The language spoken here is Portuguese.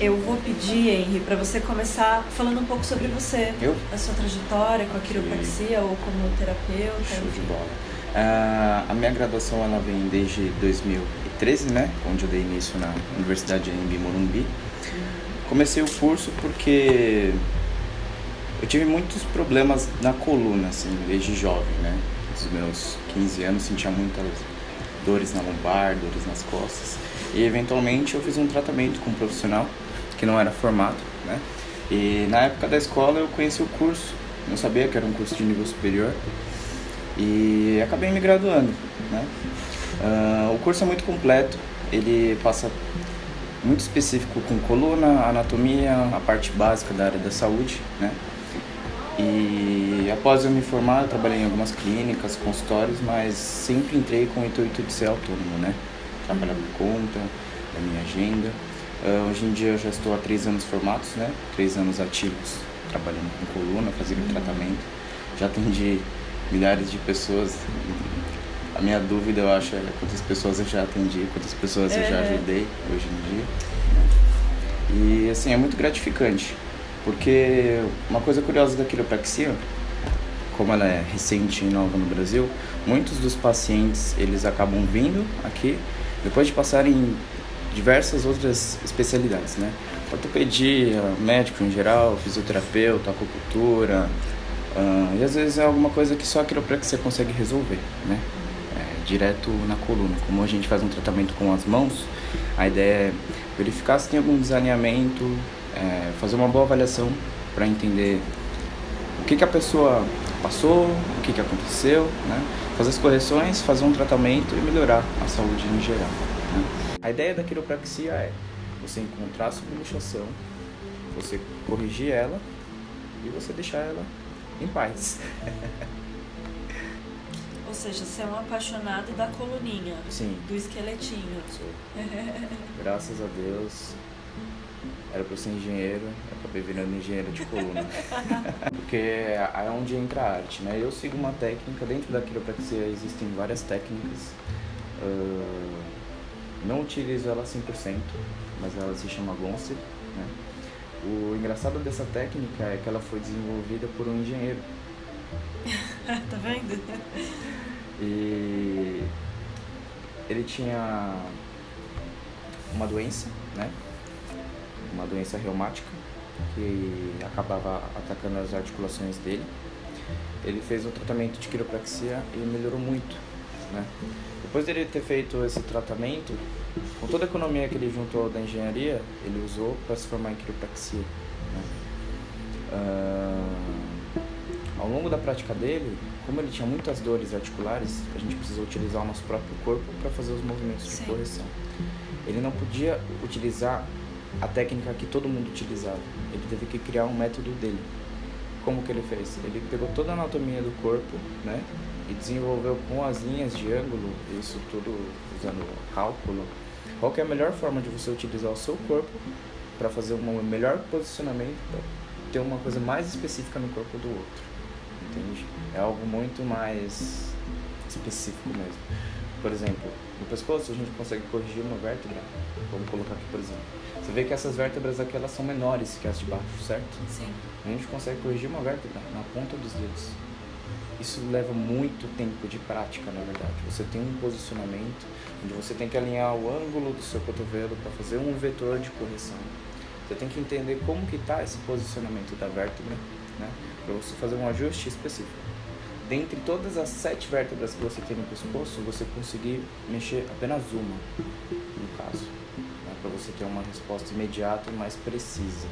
Eu vou pedir, Henry, para você começar falando um pouco sobre você, Eu? a sua trajetória com a quiropraxia ou como terapeuta. Show de bola. Ah, a minha graduação ela vem desde 2013, né? Onde eu dei início na Universidade de Anhembi Morumbi. Comecei o curso porque eu tive muitos problemas na coluna, assim, desde jovem, né? Dos meus 15 anos sentia muitas dores na lombar, dores nas costas. E eventualmente eu fiz um tratamento com um profissional que não era formado, né? E na época da escola eu conheci o curso, não sabia que era um curso de nível superior e acabei me graduando, né? Ah, o curso é muito completo, ele passa muito específico com coluna, anatomia, a parte básica da área da saúde, né? E após eu me formar, eu trabalhei em algumas clínicas, consultórios, mas sempre entrei com o intuito de ser autônomo, né? Trabalhar por conta da minha agenda. Ah, hoje em dia eu já estou há três anos formados, né? Três anos ativos, trabalhando com coluna, fazendo tratamento. Já atendi milhares de pessoas. A minha dúvida, eu acho, é quantas pessoas eu já atendi, quantas pessoas eu já É. ajudei hoje em dia. E assim, é muito gratificante, porque uma coisa curiosa da quiropraxia, como ela é recente e nova no Brasil, muitos dos pacientes eles acabam vindo aqui depois de passarem em diversas outras especialidades, né? Ortopedia, médico em geral, fisioterapeuta, acupuntura, ah, e às vezes é alguma coisa que só a quiropraxia consegue resolver, né? É, direto na coluna. Como a gente faz um tratamento com as mãos, a ideia é verificar se tem algum desalinhamento, é, fazer uma boa avaliação para entender o que, que a pessoa passou, o que, que aconteceu, né? fazer as correções, fazer um tratamento e melhorar a saúde em geral. A ideia da quiropraxia é você encontrar a subluxação, você corrigir ela e você deixar ela em paz. Ou seja, você é um apaixonado da coluninha, Sim, do esqueletinho. Graças a Deus. Era pra eu ser engenheiro, eu acabei virando engenheiro de coluna. Porque é onde entra a arte, né? Eu sigo uma técnica, dentro da quiropraxia existem várias técnicas. Ah, não utilizo ela 100%, mas ela se chama Gonce, né? O engraçado dessa técnica é que ela foi desenvolvida por um engenheiro. tá vendo? E ele tinha uma doença, né? Uma doença reumática que acabava atacando as articulações dele. Ele fez um tratamento de quiropraxia e melhorou muito, né? Depois dele ter feito esse tratamento, com toda a economia que ele juntou da engenharia, ele usou para se formar em quiropraxia. Né? Ah, ao longo da prática dele, como ele tinha muitas dores articulares, a gente precisou utilizar o nosso próprio corpo para fazer os movimentos de Sim. correção. Ele não podia utilizar a técnica que todo mundo utilizava. Ele teve que criar um método dele. Como que ele fez? Ele pegou toda a anatomia do corpo, né, e desenvolveu com as linhas de ângulo, isso tudo usando cálculo, qual que é a melhor forma de você utilizar o seu corpo para fazer um melhor posicionamento, para ter uma coisa mais específica no corpo do outro. Entende? É algo muito mais específico mesmo. Por exemplo, no pescoço a gente consegue corrigir uma vértebra. Vamos colocar aqui, por exemplo. Você vê que essas vértebras aqui elas são menores que as de baixo, certo? Sim. A gente consegue corrigir uma vértebra na ponta dos dedos. Isso leva muito tempo de prática, na verdade. Você tem um posicionamento onde você tem que alinhar o ângulo do seu cotovelo para fazer um vetor de correção. Você tem que entender como que está esse posicionamento da vértebra, né? Para você fazer um ajuste específico. Dentre todas as sete vértebras que você tem no pescoço, você conseguir mexer apenas uma, no caso, né? para você ter uma resposta imediata e mais precisa.